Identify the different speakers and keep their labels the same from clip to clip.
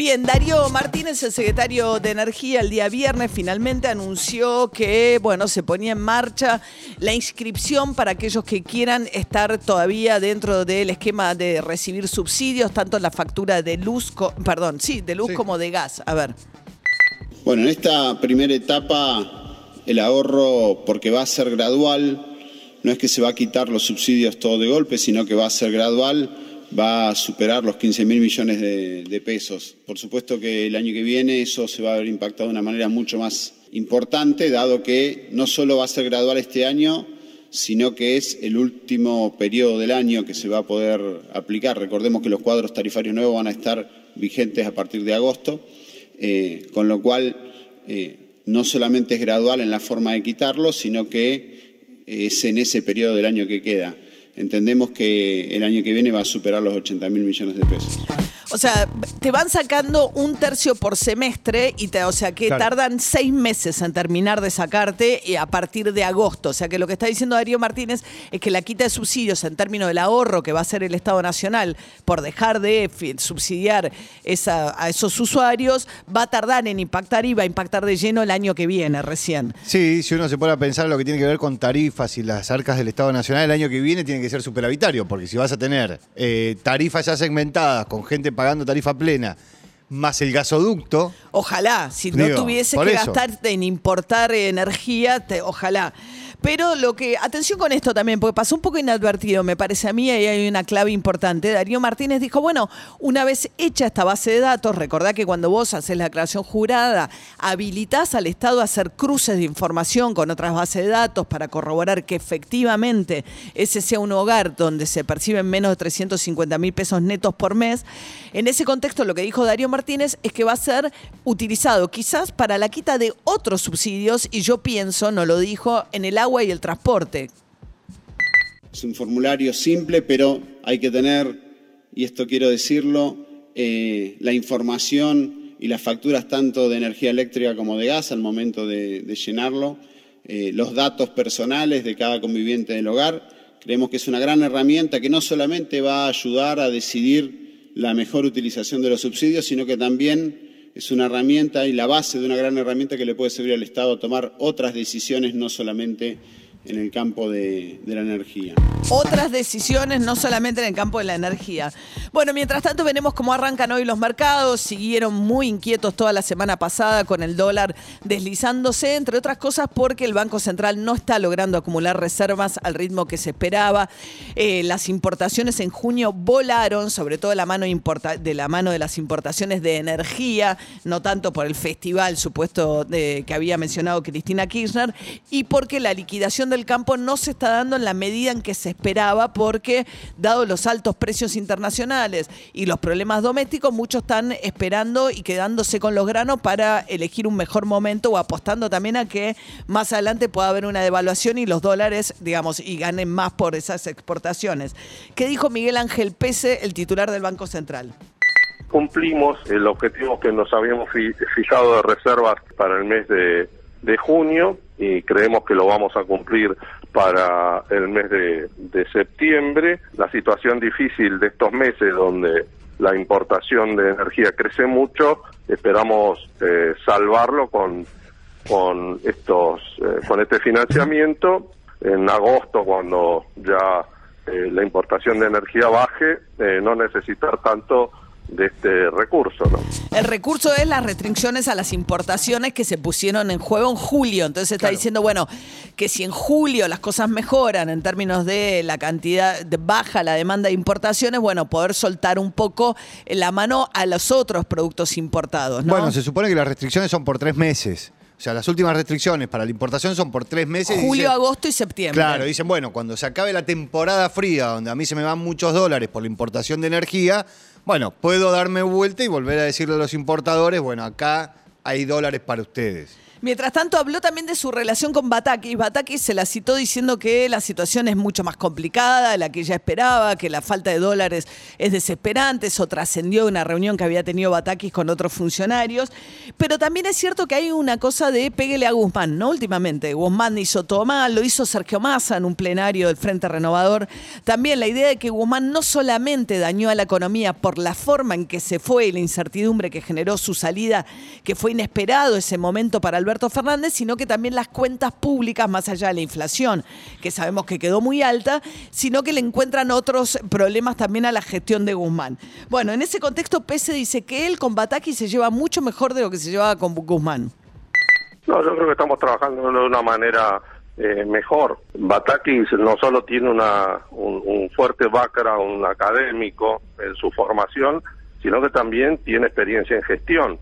Speaker 1: Bien, Darío Martínez, el secretario de Energía, el día viernes finalmente anunció que, bueno, se ponía en marcha la inscripción para aquellos que quieran estar todavía dentro del esquema de recibir subsidios, tanto en la factura de luz, perdón, sí, de luz como de gas. A ver.
Speaker 2: Bueno, en esta primera etapa el ahorro, porque va a ser gradual, no es que se va a quitar los subsidios todo de golpe, sino que va a ser gradual va a superar los 15 mil millones de, pesos. Por supuesto que el año que viene eso se va a ver impactado de una manera mucho más importante, dado que no solo va a ser gradual este año, sino que es el último periodo del año que se va a poder aplicar. Recordemos que los cuadros tarifarios nuevos van a estar vigentes a partir de agosto, eh, con lo cual eh, no solamente es gradual en la forma de quitarlo, sino que es en ese periodo del año que queda entendemos que el año que viene va a superar los 80 mil millones de pesos.
Speaker 1: O sea, te van sacando un tercio por semestre y te, o sea que tardan seis meses en terminar de sacarte y a partir de agosto. O sea que lo que está diciendo Darío Martínez es que la quita de subsidios en términos del ahorro que va a hacer el Estado Nacional por dejar de subsidiar a esos usuarios va a tardar en impactar y va a impactar de lleno el año que viene recién.
Speaker 3: Sí, si uno se pone a pensar lo que tiene que ver con tarifas y las arcas del Estado Nacional, el año que viene tiene que ser superavitario, porque si vas a tener eh, tarifas ya segmentadas con gente pagando tarifa plena, más el gasoducto.
Speaker 1: Ojalá, si no tuviese que gastar en importar energía, ojalá. Pero lo que, atención con esto también, porque pasó un poco inadvertido, me parece a mí, y hay una clave importante. Darío Martínez dijo, bueno, una vez hecha esta base de datos, recordá que cuando vos haces la declaración jurada, habilitás al Estado a hacer cruces de información con otras bases de datos para corroborar que efectivamente ese sea un hogar donde se perciben menos de 350 mil pesos netos por mes. En ese contexto, lo que dijo Darío Martínez es que va a ser utilizado quizás para la quita de otros subsidios, y yo pienso, no lo dijo, en el agua y el transporte.
Speaker 2: Es un formulario simple, pero hay que tener, y esto quiero decirlo, eh, la información y las facturas tanto de energía eléctrica como de gas al momento de, llenarlo, eh, los datos personales de cada conviviente del hogar. Creemos que es una gran herramienta que no solamente va a ayudar a decidir la mejor utilización de los subsidios, sino que también es una herramienta y la base de una gran herramienta que le puede servir al Estado a tomar otras decisiones, no solamente en el campo de, la energía.
Speaker 1: Otras decisiones, no solamente en el campo de la energía. Bueno, mientras tanto veremos cómo arrancan hoy los mercados. Siguieron muy inquietos toda la semana pasada con el dólar deslizándose, entre otras cosas porque el Banco Central no está logrando acumular reservas al ritmo que se esperaba. Eh, las importaciones en junio volaron, sobre todo de la mano de las importaciones de energía, no tanto por el festival supuesto de, que había mencionado Cristina Kirchner, y porque la liquidación del campo no se está dando en la medida en que se esperaba porque, dado los altos precios internacionales y los problemas domésticos, muchos están esperando y quedándose con los granos para elegir un mejor momento o apostando también a que más adelante pueda haber una devaluación y los dólares, digamos, y ganen más por esas exportaciones. ¿Qué dijo Miguel Ángel Pese, el titular del Banco Central?
Speaker 4: Cumplimos el objetivo que nos habíamos fijado de reservas para el mes de, junio y creemos que lo vamos a cumplir para el mes de, septiembre. La situación difícil de estos meses donde la importación de energía crece mucho, esperamos eh, salvarlo con con estos eh, con este financiamiento en agosto cuando ya eh, la importación de energía baje no necesitar tanto de este recurso. ¿no?
Speaker 1: El recurso es las restricciones a las importaciones que se pusieron en juego en julio. Entonces está diciendo, bueno, que si en julio las cosas mejoran en términos de la cantidad, de baja la demanda de importaciones, bueno, poder soltar un poco la mano a los otros productos importados. ¿no?
Speaker 3: Bueno, se supone que las restricciones son por tres meses. O sea, las últimas restricciones para la importación son por tres meses.
Speaker 1: Julio, agosto y septiembre.
Speaker 3: Claro, dicen, bueno, cuando se acabe la temporada fría, donde a mí se me van muchos dólares por la importación de energía, bueno, puedo darme vuelta y volver a decirle a los importadores, bueno, acá hay dólares para ustedes.
Speaker 1: Mientras tanto, habló también de su relación con Batakis. Batakis se la citó diciendo que la situación es mucho más complicada de la que ella esperaba, que la falta de dólares es desesperante. Eso trascendió una reunión que había tenido Batakis con otros funcionarios. Pero también es cierto que hay una cosa de péguele a Guzmán, ¿no? Últimamente. Guzmán hizo todo mal, lo hizo Sergio Massa en un plenario del Frente Renovador. También la idea de que Guzmán no solamente dañó a la economía por la forma en que se fue y la incertidumbre que generó su salida, que fue inesperado ese momento para Alberto Fernández, sino que también las cuentas públicas, más allá de la inflación, que sabemos que quedó muy alta, sino que le encuentran otros problemas también a la gestión de Guzmán. Bueno, en ese contexto, Pese dice que él con Bataki se lleva mucho mejor de lo que se llevaba con Guzmán.
Speaker 4: No, yo creo que estamos trabajando de una manera eh, mejor. Batakis no solo tiene una, un, un fuerte background académico en su formación, sino que también tiene experiencia en gestión.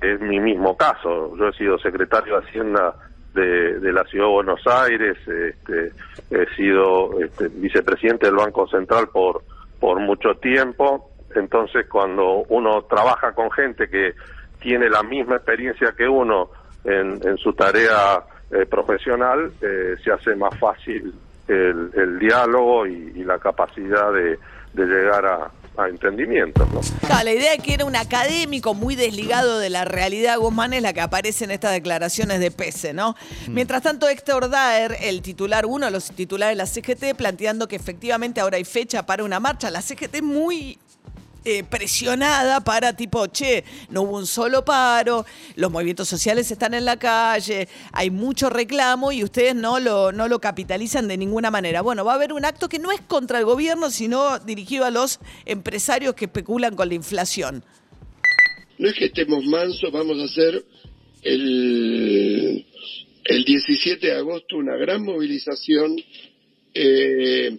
Speaker 4: Es mi mismo caso. Yo he sido secretario de Hacienda de, la Ciudad de Buenos Aires, este, he sido este, vicepresidente del Banco Central por, por mucho tiempo. Entonces, cuando uno trabaja con gente que tiene la misma experiencia que uno en, su tarea eh, profesional, eh, se hace más fácil el, el diálogo y, y la capacidad de llegar a, a entendimientos. ¿no?
Speaker 1: Claro, la idea de que era un académico muy desligado de la realidad Guzmán es la que aparece en estas declaraciones de Pese, ¿no? Mientras tanto, Héctor Daer, el titular, uno de los titulares de la CGT, planteando que efectivamente ahora hay fecha para una marcha. La CGT muy eh, presionada para tipo, che, no hubo un solo paro, los movimientos sociales están en la calle, hay mucho reclamo y ustedes no lo, no lo capitalizan de ninguna manera. Bueno, va a haber un acto que no es contra el gobierno, sino dirigido a los empresarios que especulan con la inflación.
Speaker 5: no es que estemos mansos, vamos a hacer el, el 17 de agosto una gran movilización, eh,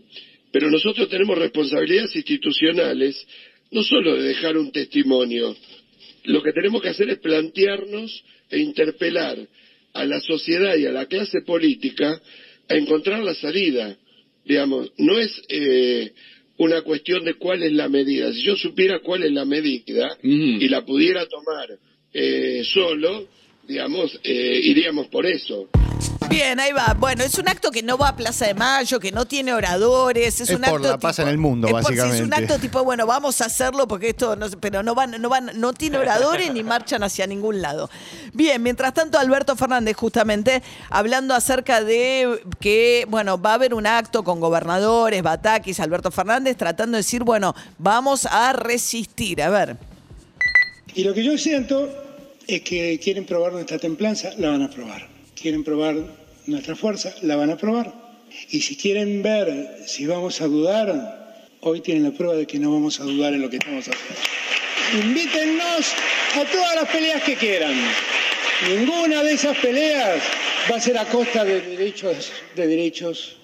Speaker 5: pero nosotros tenemos responsabilidades institucionales, no solo de dejar un testimonio, lo que tenemos que hacer es plantearnos e interpelar a la sociedad y a la clase política a encontrar la salida. Digamos, no es eh, una cuestión de cuál es la medida. Si yo supiera cuál es la medida y la pudiera tomar eh, solo, digamos, eh, iríamos por eso.
Speaker 1: Bien, ahí va. Bueno, es un acto que no va a Plaza de Mayo, que no tiene oradores. Es,
Speaker 3: Es
Speaker 1: un
Speaker 3: por
Speaker 1: acto
Speaker 3: la paz
Speaker 1: tipo-
Speaker 3: en el mundo,
Speaker 1: es por- sí, Es un
Speaker 3: básicamente.
Speaker 1: acto tipo, bueno, vamos a hacerlo porque esto no, pero no van, no van, no tiene oradores ni marchan hacia ningún lado. Bien, mientras tanto, Alberto Fernández, justamente, hablando acerca de que, bueno, va a haber un acto con gobernadores, Batakis, Alberto Fernández, tratando de decir, bueno, vamos a resistir. A ver.
Speaker 6: Y lo que yo siento es que quieren probar nuestra templanza, la van a probar. Quieren probar nuestra fuerza, la van a probar. Y si quieren ver si vamos a dudar, hoy tienen la prueba de que no vamos a dudar en lo que estamos haciendo. Invítennos a todas las peleas que quieran. Ninguna de esas peleas va a ser a costa de derechos, de derechos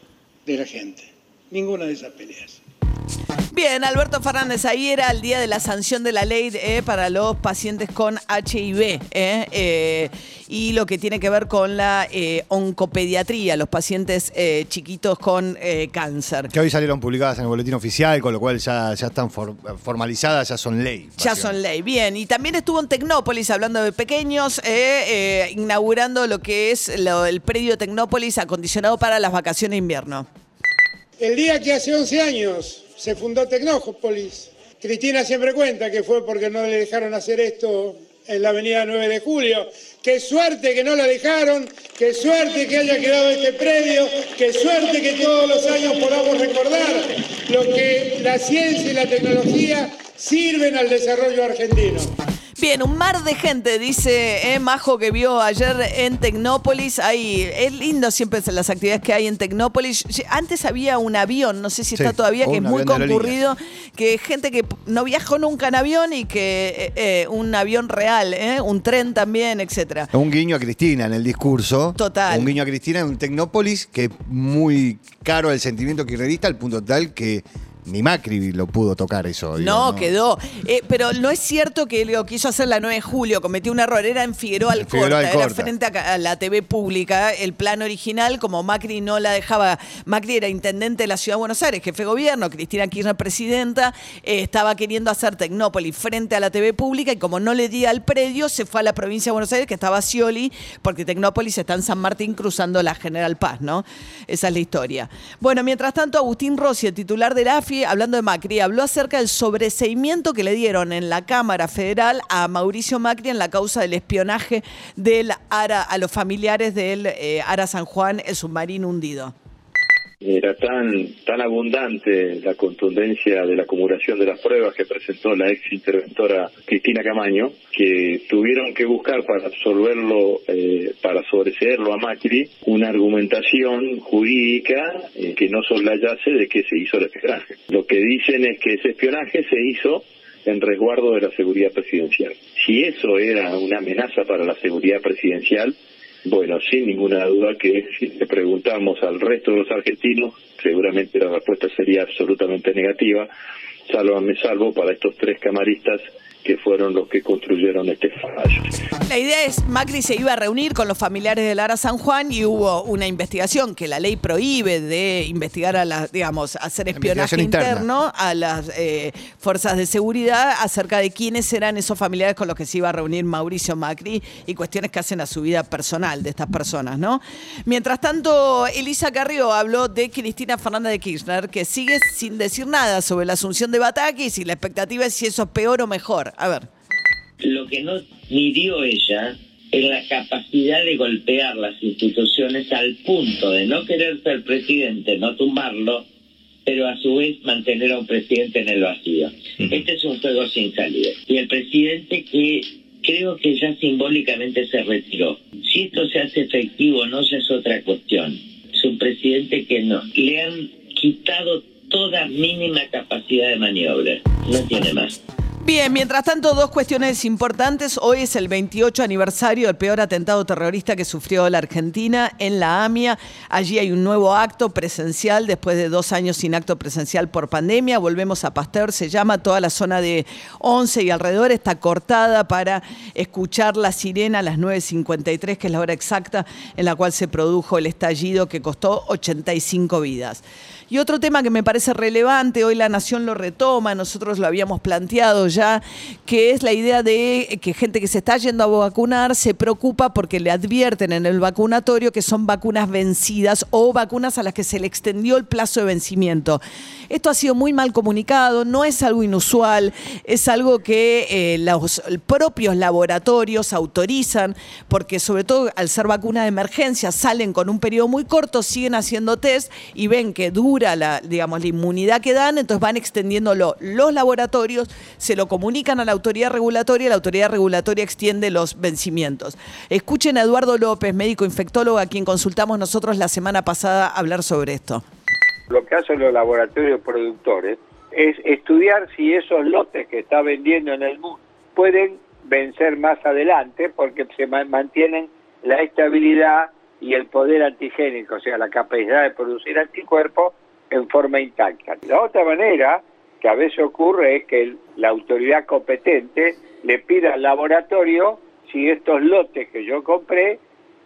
Speaker 6: de la gente. Ninguna de esas peleas.
Speaker 1: Bien, Alberto Fernández, ahí era el día de la sanción de la ley eh, para los pacientes con HIV eh, eh, y lo que tiene que ver con la eh, oncopediatría, los pacientes eh, chiquitos con eh, cáncer.
Speaker 3: Que hoy salieron publicadas en el boletín oficial, con lo cual ya, ya están for- formalizadas, ya son ley.
Speaker 1: Ya son ley. Bien, y también estuvo en Tecnópolis hablando de pequeños, eh, eh, inaugurando lo que es lo- el predio Tecnópolis acondicionado para las vacaciones de invierno.
Speaker 6: El día que hace 11 años se fundó Tecnópolis, Cristina siempre cuenta que fue porque no le dejaron hacer esto en la avenida 9 de Julio. Qué suerte que no la dejaron, qué suerte que haya quedado este predio, qué suerte que todos los años podamos recordar lo que la ciencia y la tecnología sirven al desarrollo argentino.
Speaker 1: Bien, un mar de gente, dice eh, Majo, que vio ayer en Tecnópolis. Ahí, es lindo siempre las actividades que hay en Tecnópolis. Antes había un avión, no sé si
Speaker 3: Sí,
Speaker 1: está todavía, que es muy concurrido, que gente que no viajó nunca en avión y que eh, eh, un avión real, un tren también, etcétera.
Speaker 3: Un guiño a Cristina en el discurso.
Speaker 1: Total.
Speaker 3: Un guiño a Cristina en un Tecnópolis que es muy caro el sentimiento kirchnerista al punto tal que ni Macri lo pudo tocar eso. digo,
Speaker 1: No, quedó. Eh, pero no es cierto que lo quiso hacer la 9 de julio, cometió un error. Era en Figueroa Alcorta,
Speaker 3: Figueroa
Speaker 1: era
Speaker 3: Alcorta.
Speaker 1: frente a, la TV pública. El plan original, como Macri no la dejaba. Macri era intendente de la ciudad de Buenos Aires, jefe de gobierno, Cristina Kirchner presidenta. eh, estaba queriendo hacer Tecnópolis frente a la TV pública y como no le di al predio, se fue a la provincia de Buenos Aires, que estaba Scioli, porque Tecnópolis está en San Martín cruzando la General Paz, ¿no? Esa es la historia. Bueno, mientras tanto, Agustín Rossi, el titular de la Hablando de Macri, habló acerca del sobreseimiento que le dieron en la Cámara Federal a Mauricio Macri en la causa del espionaje del ARA a los familiares del eh, ARA San Juan, el submarino hundido.
Speaker 7: Era tan, tan abundante la contundencia de la acumulación de las pruebas que presentó la ex interventora Cristina Camaño, que tuvieron que buscar para absolverlo, eh, para sobreseerlo a Macri, una argumentación jurídica eh, que no soslayase de que se hizo el espionaje. Lo que dicen es que ese espionaje se hizo en resguardo de la seguridad presidencial. Si eso era una amenaza para la seguridad presidencial, bueno, sin ninguna duda que si le preguntamos al resto de los argentinos, seguramente la respuesta sería absolutamente negativa, salvo, salvo para estos tres camaristas que fueron los que construyeron este fallo.
Speaker 1: La idea es, Macri se iba a reunir con los familiares de Lara San Juan y hubo una investigación que la ley prohíbe de investigar a las, digamos, hacer espionaje interno a las eh, fuerzas de seguridad acerca de quiénes eran esos familiares con los que se iba a reunir Mauricio Macri y cuestiones que hacen a su vida personal de estas personas, ¿no? Mientras tanto, Elisa Carrió habló de Cristina Fernández de Kirchner, que sigue sin decir nada sobre la asunción de Batakis y la expectativa es si eso es peor o mejor. A ver.
Speaker 8: Lo que no midió ella es la capacidad de golpear las instituciones al punto de no querer ser presidente, no tumbarlo, pero a su vez mantener a un presidente en el vacío. Este es un juego sin salida. Y el presidente que creo que ya simbólicamente se retiró. Si esto se hace efectivo o no, ya es otra cuestión. Es un presidente que no le han quitado toda mínima capacidad de maniobra. No tiene más.
Speaker 1: Bien, mientras tanto, dos cuestiones importantes. Hoy es el 28 aniversario del peor atentado terrorista que sufrió la Argentina en la AMIA. Allí hay un nuevo acto presencial después de dos años sin acto presencial por pandemia. Volvemos a Pasteur, se llama toda la zona de 11 y alrededor está cortada para escuchar la sirena a las 9.53, que es la hora exacta en la cual se produjo el estallido que costó 85 vidas. Y otro tema que me parece relevante, hoy la Nación lo retoma, nosotros lo habíamos planteado ya, que es la idea de que gente que se está yendo a vacunar se preocupa porque le advierten en el vacunatorio que son vacunas vencidas o vacunas a las que se le extendió el plazo de vencimiento. Esto ha sido muy mal comunicado, no es algo inusual, es algo que eh, los propios laboratorios autorizan, porque sobre todo al ser vacuna de emergencia salen con un periodo muy corto, siguen haciendo test y ven que dura la, digamos, la inmunidad que dan, entonces van extendiéndolo los laboratorios, se lo comunican a la autoridad regulatoria la autoridad regulatoria extiende los vencimientos. Escuchen a Eduardo López, médico infectólogo, a quien consultamos nosotros la semana pasada hablar sobre esto.
Speaker 9: Lo que hacen los laboratorios productores es estudiar si esos lotes que está vendiendo en el mundo pueden vencer más adelante porque se ma- mantienen la estabilidad y el poder antigénico, o sea, la capacidad de producir anticuerpos en forma intacta. La otra manera que a veces ocurre es que el- la autoridad competente le pida al laboratorio si estos lotes que yo compré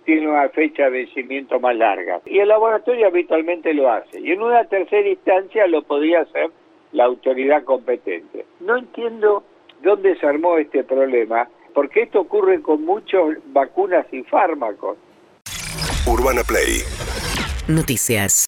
Speaker 9: tienen una fecha de vencimiento más larga. Y el laboratorio habitualmente lo hace. Y en una tercera instancia lo podría hacer la autoridad competente. No entiendo dónde se armó este problema, porque esto ocurre con muchas vacunas y fármacos.
Speaker 10: Urbana Play
Speaker 11: Noticias.